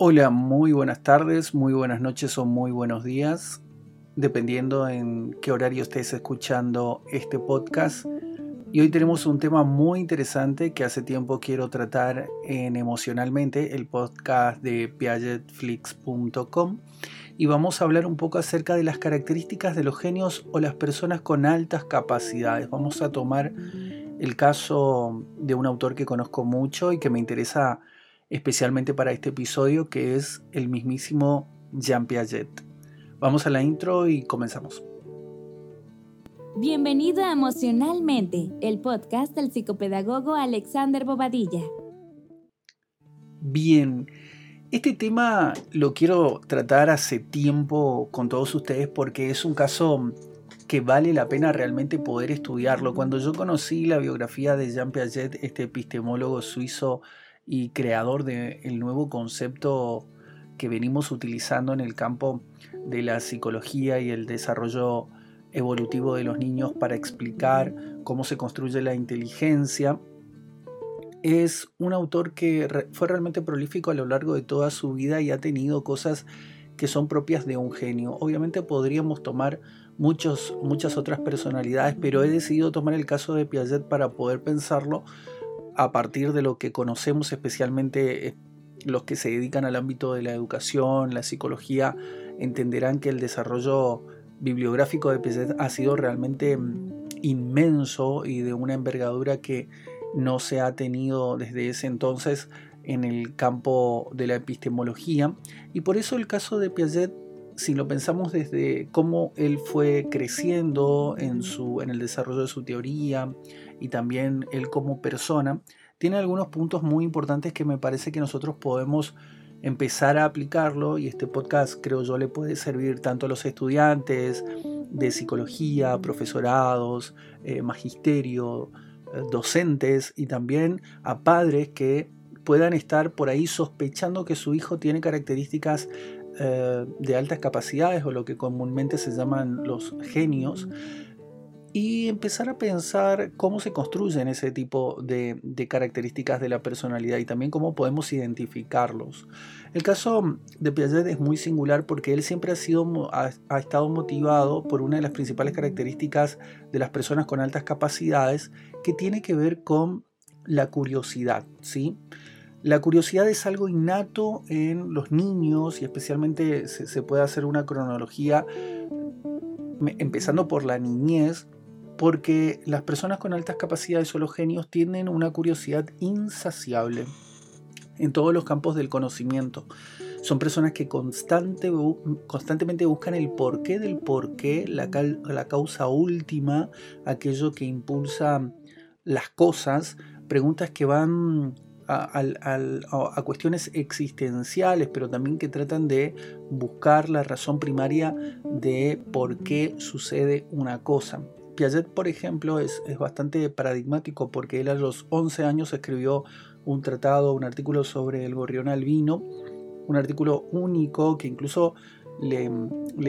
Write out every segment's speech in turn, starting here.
Hola, muy buenas tardes, muy buenas noches o muy buenos días, dependiendo en qué horario estés escuchando este podcast. Y hoy tenemos un tema muy interesante que hace tiempo quiero tratar en Emocionalmente, el podcast de piagetflix.com. Y vamos a hablar un poco acerca de las características de los genios o las personas con altas capacidades. Vamos a tomar el caso de un autor que conozco mucho y que me interesa especialmente para este episodio, que es el mismísimo Jean Piaget. Vamos a la intro y comenzamos. Bienvenido a Emocionalmente, el podcast del psicopedagogo Alexander Bobadilla. Bien, este tema lo quiero tratar hace tiempo con todos ustedes porque es un caso que vale la pena realmente poder estudiarlo. Cuando yo conocí la biografía de Jean Piaget, este epistemólogo suizo y creador del nuevo concepto que venimos utilizando en el campo de la psicología y el desarrollo evolutivo de los niños para explicar cómo se construye la inteligencia. Es un autor que fue realmente prolífico a lo largo de toda su vida y ha tenido cosas que son propias de un genio. Obviamente podríamos tomar muchos, muchas otras personalidades, pero he decidido tomar el caso de Piaget para poder pensarlo a partir de lo que conocemos, especialmente eh, los que se dedican al ámbito de la educación, la psicología, entenderán que el desarrollo bibliográfico de Piaget ha sido realmente mm, inmenso y de una envergadura que no se ha tenido desde ese entonces en el campo de la epistemología. Y por eso el caso de Piaget, si lo pensamos desde cómo él fue creciendo en, su, en el desarrollo de su teoría, y también él como persona, tiene algunos puntos muy importantes que me parece que nosotros podemos empezar a aplicarlo y este podcast creo yo le puede servir tanto a los estudiantes de psicología, profesorados, eh, magisterio, eh, docentes y también a padres que puedan estar por ahí sospechando que su hijo tiene características eh, de altas capacidades o lo que comúnmente se llaman los genios y empezar a pensar cómo se construyen ese tipo de, características de la personalidad y también cómo podemos identificarlos. El caso de Piaget es muy singular porque él siempre ha, sido, ha, estado motivado por una de las principales características de las personas con altas capacidades que tiene que ver con la curiosidad. ¿sí? La curiosidad es algo innato en los niños y especialmente se, se puede hacer una cronología empezando por la niñez, porque las personas con altas capacidades o los genios tienen una curiosidad insaciable en todos los campos del conocimiento. Son personas que constante, constantemente buscan el porqué del porqué, la, la causa última, aquello que impulsa las cosas, preguntas que van a, cuestiones existenciales, pero también que tratan de buscar la razón primaria de por qué sucede una cosa. Piaget, por ejemplo, es, bastante paradigmático porque él a los 11 años escribió un tratado, un artículo sobre el gorrión albino, un artículo único que incluso le,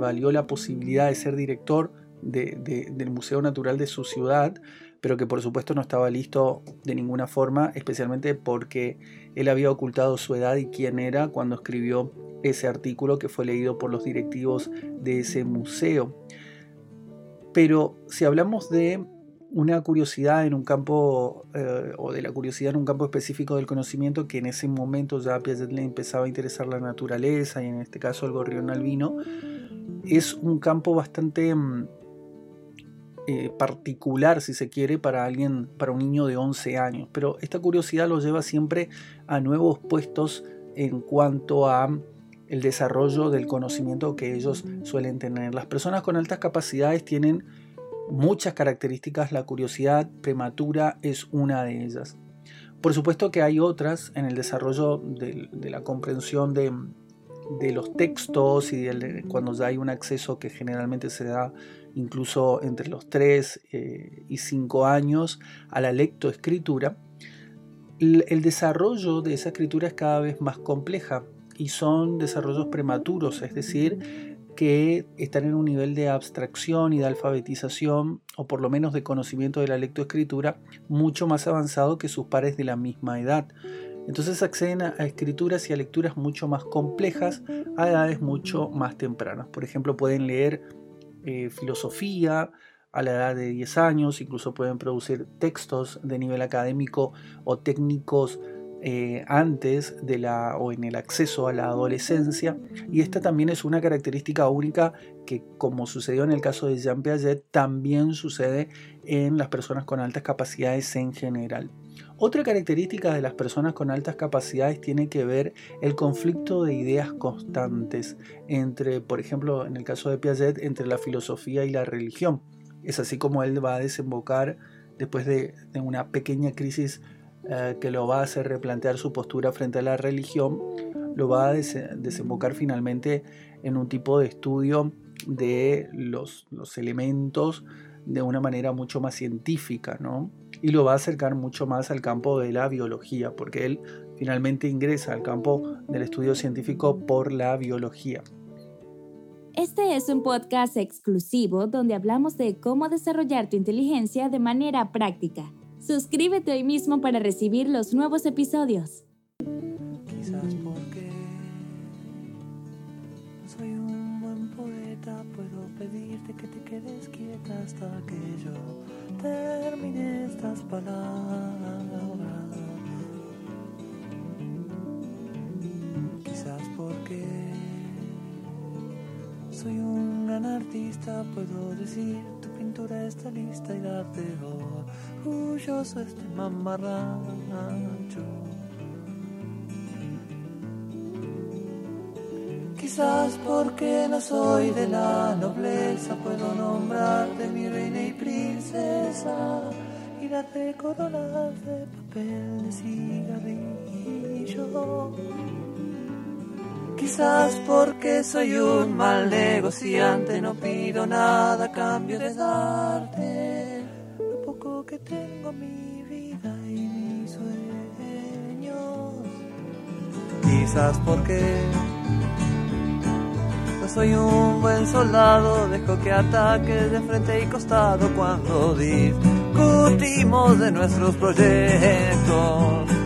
valió la posibilidad de ser director del Museo Natural de su ciudad, pero que por supuesto no estaba listo de ninguna forma, especialmente porque él había ocultado su edad y quién era cuando escribió ese artículo que fue leído por los directivos de ese museo. Pero si hablamos de una curiosidad en un campo, eh, o de la curiosidad en un campo específico del conocimiento, que en ese momento ya a Piaget le empezaba a interesar la naturaleza, y en este caso el gorrión albino, es un campo bastante mm, eh, particular, si se quiere, para alguien, para un niño de 11 años. Pero esta curiosidad lo lleva siempre a nuevos puestos en cuanto a el desarrollo del conocimiento que ellos suelen tener. Las personas con altas capacidades tienen muchas características, la curiosidad prematura es una de ellas. Por supuesto que hay otras en el desarrollo de, la comprensión de, los textos y cuando ya hay un acceso que generalmente se da incluso entre los 3 eh, y 5 años a la lectoescritura, el desarrollo de esa escritura es cada vez más compleja y son desarrollos prematuros, es decir, que están en un nivel de abstracción y de alfabetización, o por lo menos de conocimiento de la lectoescritura, mucho más avanzado que sus pares de la misma edad. Entonces acceden a, escrituras y a lecturas mucho más complejas a edades mucho más tempranas. Por ejemplo, pueden leer eh, filosofía a la edad de 10 años, incluso pueden producir textos de nivel académico o técnicos eh, antes de la o en el acceso a la adolescencia y esta también es una característica única que como sucedió en el caso de Jean Piaget también sucede en las personas con altas capacidades en general. Otra característica de las personas con altas capacidades tiene que ver el conflicto de ideas constantes entre, por ejemplo, en el caso de Piaget, entre la filosofía y la religión. Es así como él va a desembocar después de, de una pequeña crisis eh, que lo va a hacer replantear su postura frente a la religión, lo va a desembocar finalmente en un tipo de estudio de los, elementos de una manera mucho más científica, ¿no? Y lo va a acercar mucho más al campo de la biología, porque él finalmente ingresa al campo del estudio científico por la biología. Este es un podcast exclusivo donde hablamos de cómo desarrollar tu inteligencia de manera práctica. Suscríbete hoy mismo para recibir los nuevos episodios. Quizás porque soy un buen poeta, puedo pedirte que te quedes quieta hasta que yo termine estas palabras. Quizás porque soy un gran artista, puedo decir tu pintura está lista y darte orgulloso este mamarracho. Quizás porque no soy de la nobleza, puedo nombrarte mi reina y princesa y darte coronas de papel de cigarrillo. Quizás porque soy un mal negociante, no pido nada a cambio de darte que tengo mi vida y mis sueños. Quizás porque no soy un buen soldado, dejo que ataques de frente y costado cuando discutimos de nuestros proyectos.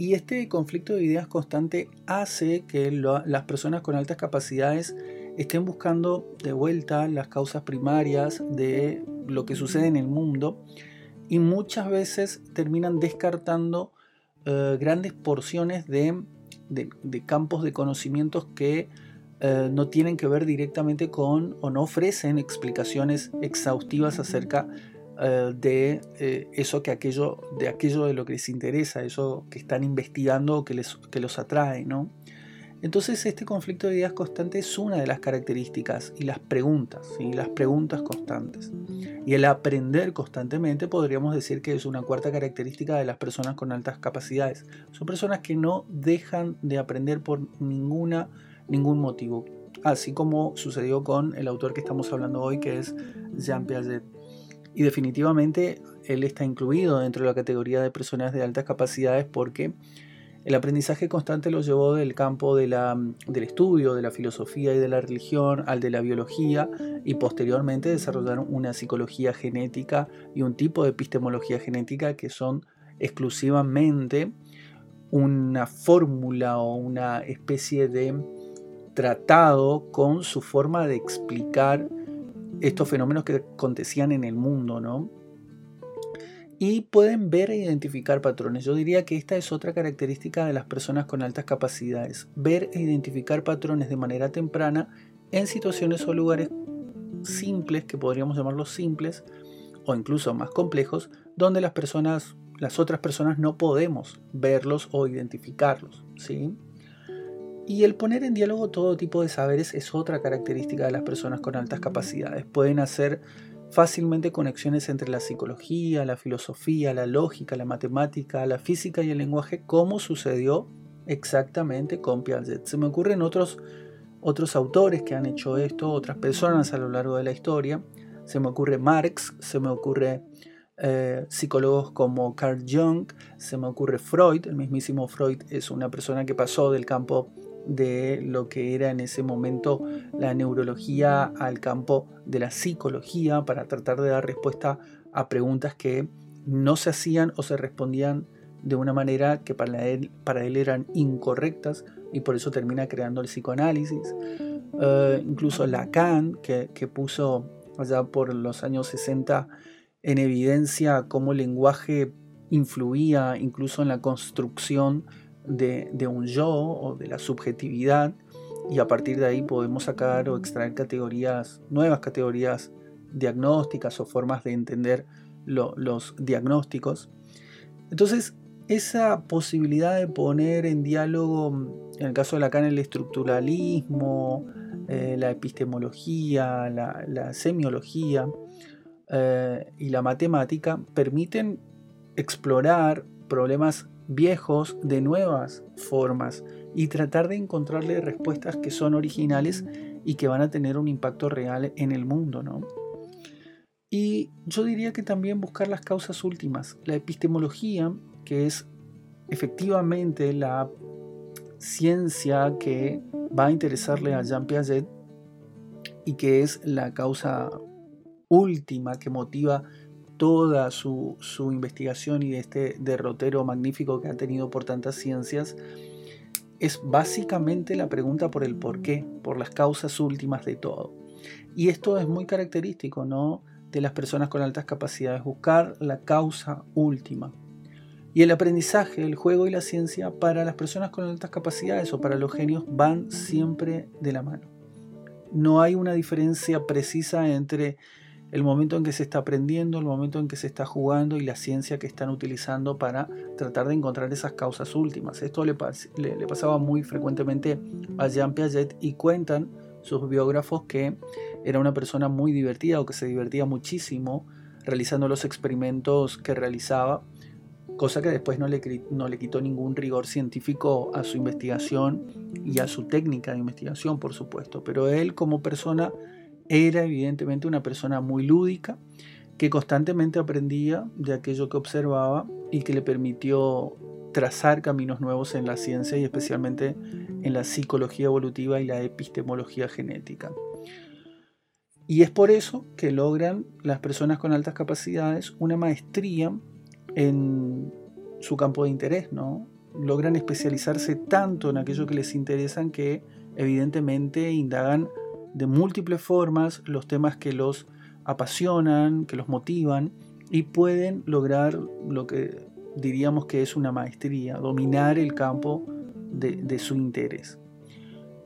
Y este conflicto de ideas constante hace que las personas con altas capacidades estén buscando de vuelta las causas primarias de lo que sucede en el mundo y muchas veces terminan descartando eh, grandes porciones de, campos de conocimientos que eh, no tienen que ver directamente con o no ofrecen explicaciones exhaustivas acerca eh, de eh, eso que aquello, de aquello de lo que les interesa, eso que están investigando que, les, que los atrae, ¿no? Entonces este conflicto de ideas constante es una de las características y las preguntas, y las preguntas constantes. Y el aprender constantemente podríamos decir que es una cuarta característica de las personas con altas capacidades. Son personas que no dejan de aprender por ninguna, ningún motivo, así como sucedió con el autor que estamos hablando hoy, que es Jean Piaget. Y definitivamente él está incluido dentro de la categoría de personas de altas capacidades porque el aprendizaje constante lo llevó del campo del estudio, de la filosofía y de la religión al de la biología y posteriormente desarrollaron una psicología genética y un tipo de epistemología genética que son exclusivamente una fórmula o una especie de tratado con su forma de explicar estos fenómenos que acontecían en el mundo, ¿no? Y pueden ver e identificar patrones. Yo diría que esta es otra característica de las personas con altas capacidades. Ver e identificar patrones de manera temprana en situaciones o lugares simples, que podríamos llamarlos simples, o incluso más complejos, donde las personas, las otras personas no podemos verlos o identificarlos. ¿sí? Y el poner en diálogo todo tipo de saberes es otra característica de las personas con altas capacidades. Pueden hacer fácilmente conexiones entre la psicología, la filosofía, la lógica, la matemática, la física y el lenguaje, como sucedió exactamente con Piaget. Se me ocurren otros, otros autores que han hecho esto, otras personas a lo largo de la historia. Se me ocurre Marx, se me ocurre eh, psicólogos como Carl Jung, se me ocurre Freud, el mismísimo Freud es una persona que pasó del campo de lo que era en ese momento la neurología al campo de la psicología para tratar de dar respuesta a preguntas que no se hacían o se respondían de una manera que para él, para él eran incorrectas y por eso termina creando el psicoanálisis. Eh, incluso Lacan, que, que puso allá por los años 60 en evidencia cómo el lenguaje influía incluso en la construcción de, un yo o de la subjetividad y a partir de ahí podemos sacar o extraer categorías, nuevas categorías diagnósticas o formas de entender los diagnósticos. Entonces, esa posibilidad de poner en diálogo, en el caso de Lacan, el estructuralismo, eh, la epistemología, la semiología, eh, y la matemática permiten explorar problemas viejos de nuevas formas y tratar de encontrarle respuestas que son originales y que van a tener un impacto real en el mundo, ¿no? Y yo diría que también buscar las causas últimas. La epistemología, que es efectivamente la ciencia que va a interesarle a Jean Piaget y que es la causa última que motiva toda su, investigación y este derrotero magnífico que ha tenido por tantas ciencias, es básicamente la pregunta por el por qué, por las causas últimas de todo. Y esto es muy característico ¿no? de las personas con altas capacidades, buscar la causa última. Y el aprendizaje, el juego y la ciencia para las personas con altas capacidades o para los genios van siempre de la mano. No hay una diferencia precisa entre el momento en que se está aprendiendo, el momento en que se está jugando y la ciencia que están utilizando para tratar de encontrar esas causas últimas. Esto le, pasaba muy frecuentemente a Jean Piaget y cuentan sus biógrafos que era una persona muy divertida o que se divertía muchísimo realizando los experimentos que realizaba, cosa que después no le, no le quitó ningún rigor científico a su investigación y a su técnica de investigación, por supuesto, pero él como persona era evidentemente una persona muy lúdica que constantemente aprendía de aquello que observaba y que le permitió trazar caminos nuevos en la ciencia y especialmente en la psicología evolutiva y la epistemología genética. Y es por eso que logran las personas con altas capacidades una maestría en su campo de interés, ¿no? Logran especializarse tanto en aquello que les interesan que evidentemente indagan de múltiples formas los temas que los apasionan, que los motivan y pueden lograr lo que diríamos que es una maestría, dominar el campo de, su interés.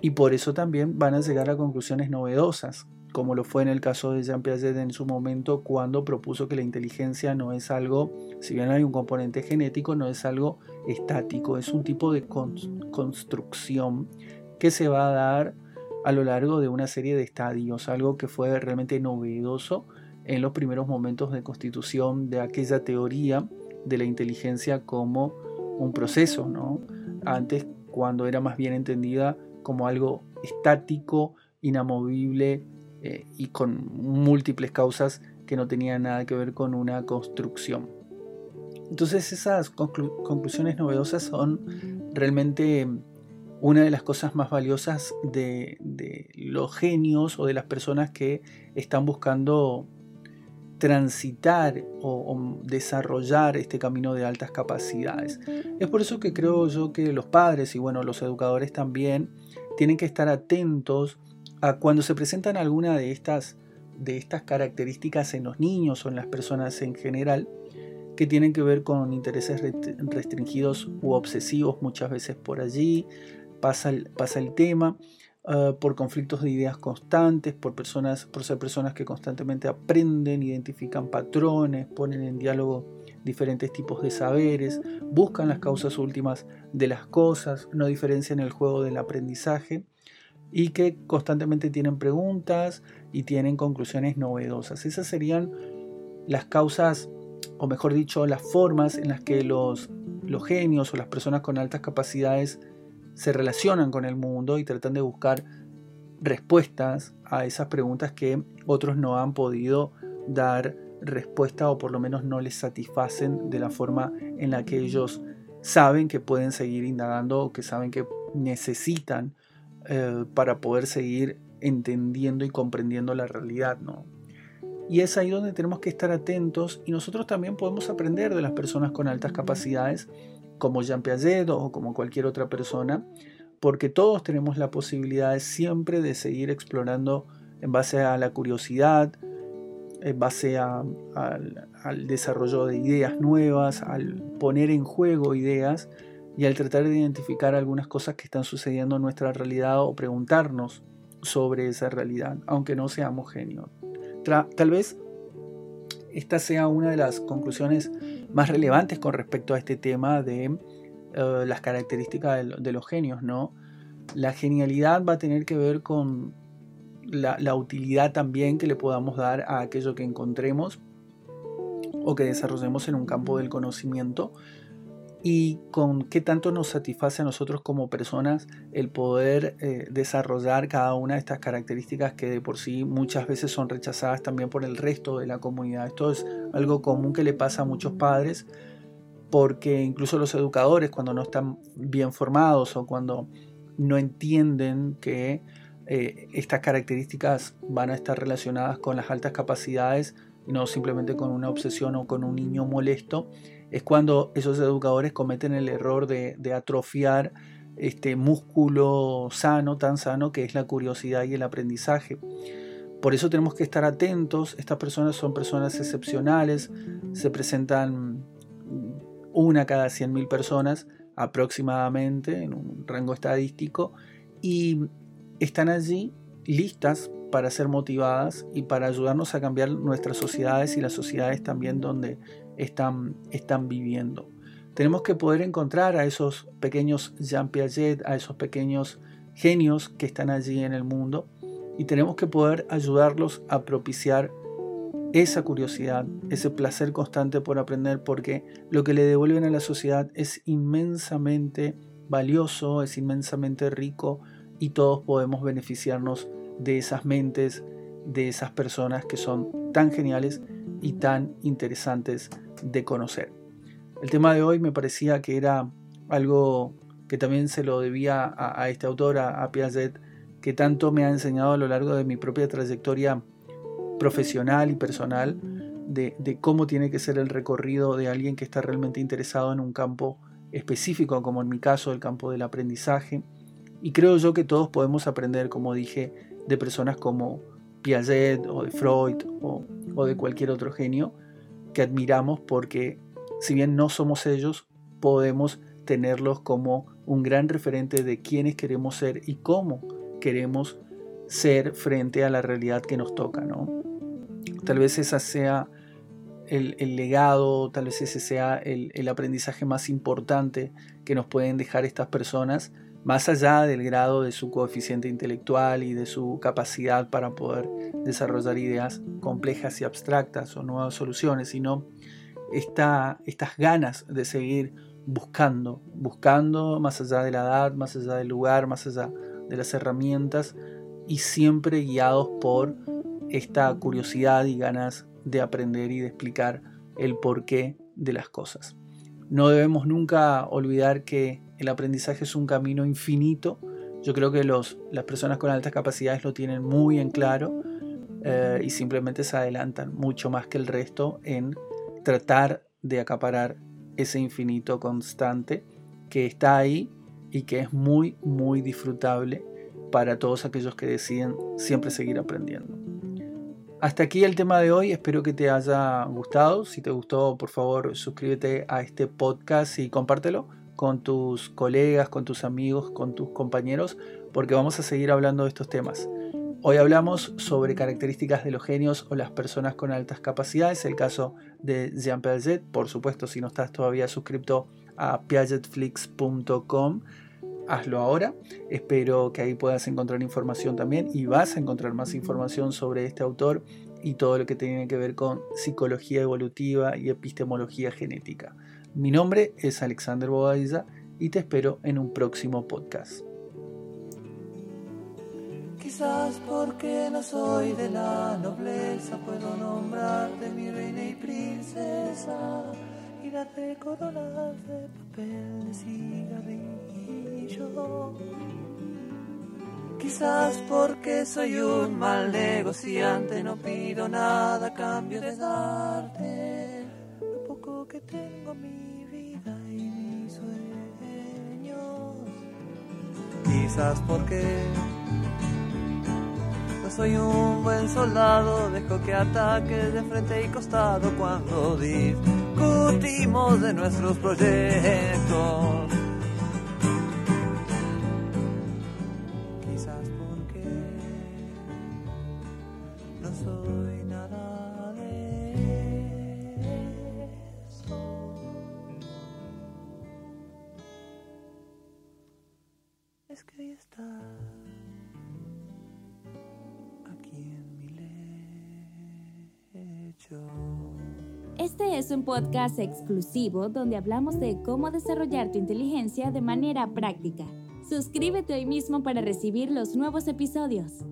Y por eso también van a llegar a conclusiones novedosas, como lo fue en el caso de Jean Piaget en su momento cuando propuso que la inteligencia no es algo, si bien hay un componente genético, no es algo estático, es un tipo de construcción que se va a dar a lo largo de una serie de estadios, algo que fue realmente novedoso en los primeros momentos de constitución de aquella teoría de la inteligencia como un proceso, ¿no? Antes, cuando era más bien entendida como algo estático, inamovible eh, y con múltiples causas que no tenían nada que ver con una construcción. Entonces esas conclusiones novedosas son realmente una de las cosas más valiosas de, los genios o de las personas que están buscando transitar o, desarrollar este camino de altas capacidades. Es por eso que creo yo que los padres y bueno, los educadores también tienen que estar atentos a cuando se presentan alguna de estas, de estas características en los niños o en las personas en general que tienen que ver con intereses restringidos u obsesivos muchas veces por allí, pasa el, pasa el tema, ah, por conflictos de ideas constantes, por, personas, por ser personas que constantemente aprenden, identifican patrones, ponen en diálogo diferentes tipos de saberes, buscan las causas últimas de las cosas, no diferencian el juego del aprendizaje y que constantemente tienen preguntas y tienen conclusiones novedosas. Esas serían las causas, o mejor dicho, las formas en las que los, los genios o las personas con altas capacidades se relacionan con el mundo y tratan de buscar respuestas a esas preguntas que otros no han podido dar respuesta o por lo menos no les satisfacen de la forma en la que ellos saben que pueden seguir indagando o que saben que necesitan eh, para poder seguir entendiendo y comprendiendo la realidad. ¿no? Y es ahí donde tenemos que estar atentos y nosotros también podemos aprender de las personas con altas capacidades como Jean Piaget o como cualquier otra persona, porque todos tenemos la posibilidad siempre de seguir explorando en base a la curiosidad, en base al, desarrollo de ideas nuevas, al poner en juego ideas y al tratar de identificar algunas cosas que están sucediendo en nuestra realidad o preguntarnos sobre esa realidad, aunque no seamos genios. tal vez esta sea una de las conclusiones más relevantes con respecto a este tema de eh, las características de, los genios, ¿no? La genialidad va a tener que ver con la, la, utilidad también que le podamos dar a aquello que encontremos o que desarrollemos en un campo del conocimiento y con qué tanto nos satisface a nosotros como personas el poder eh, desarrollar cada una de estas características que de por sí muchas veces son rechazadas también por el resto de la comunidad. Esto es algo común que le pasa a muchos padres porque incluso los educadores cuando no están bien formados o cuando no entienden que eh, estas características van a estar relacionadas con las altas capacidades no simplemente con una obsesión o con un niño molesto, es cuando esos educadores cometen el error de, atrofiar este músculo sano, tan sano que es la curiosidad y el aprendizaje. Por eso tenemos que estar atentos. Estas personas son personas excepcionales, se presentan una cada 100.000 personas aproximadamente en un rango estadístico y están allí listas para ser motivadas y para ayudarnos a cambiar nuestras sociedades y las sociedades también donde están, están viviendo. Tenemos que poder encontrar a esos pequeños Jean Piaget, a esos pequeños genios que están allí en el mundo y tenemos que poder ayudarlos a propiciar esa curiosidad, ese placer constante por aprender, porque lo que le devuelven a la sociedad es inmensamente valioso, es inmensamente rico y todos podemos beneficiarnos de esas mentes, de esas personas que son tan geniales y tan interesantes de conocer. El tema de hoy me parecía que era algo que también se lo debía a, este autor, a, Piaget, que tanto me ha enseñado a lo largo de mi propia trayectoria profesional y personal de, de, cómo tiene que ser el recorrido de alguien que está realmente interesado en un campo específico, como en mi caso el campo del aprendizaje. Y creo yo que todos podemos aprender, como dije, de personas como Piaget o de Freud o, o de cualquier otro genio que admiramos porque si bien no somos ellos, podemos tenerlos como un gran referente de quiénes queremos ser y cómo queremos ser frente a la realidad que nos toca. ¿no? Tal vez ese sea el, legado, tal vez ese sea el, el aprendizaje más importante que nos pueden dejar estas personas más allá del grado de su coeficiente intelectual y de su capacidad para poder desarrollar ideas complejas y abstractas o nuevas soluciones, sino esta, estas ganas de seguir buscando, buscando más allá de la edad, más allá del lugar, más allá de las herramientas y siempre guiados por esta curiosidad y ganas de aprender y de explicar el porqué de las cosas. No debemos nunca olvidar que el aprendizaje es un camino infinito. Yo creo que los, las personas con altas capacidades lo tienen muy en claro eh, y simplemente se adelantan mucho más que el resto en tratar de acaparar ese infinito constante que está ahí y que es muy, muy disfrutable para todos aquellos que deciden siempre seguir aprendiendo. Hasta aquí el tema de hoy, espero que te haya gustado. Si te gustó, por favor, suscríbete a este podcast y compártelo con tus colegas, con tus amigos, con tus compañeros, porque vamos a seguir hablando de estos temas. Hoy hablamos sobre características de los genios o las personas con altas capacidades, el caso de Jean Piaget, por supuesto si no estás todavía suscrito a piagetflix.com, hazlo ahora, espero que ahí puedas encontrar información también y vas a encontrar más información sobre este autor y todo lo que tiene que ver con psicología evolutiva y epistemología genética. Mi nombre es Alexander Bobadilla y te espero en un próximo podcast. Quizás porque no soy de la nobleza, puedo nombrarte mi reina y princesa y darte coronas de papel de cigarrillo. Quizás porque soy un mal negociante, no pido nada a cambio de darte lo poco que tengo mi vida y mis sueños. Quizás porque soy un buen soldado, dejo que ataques de frente y costado cuando discutimos de nuestros proyectos. Podcast exclusivo donde hablamos de cómo desarrollar tu inteligencia de manera práctica. Suscríbete hoy mismo para recibir los nuevos episodios.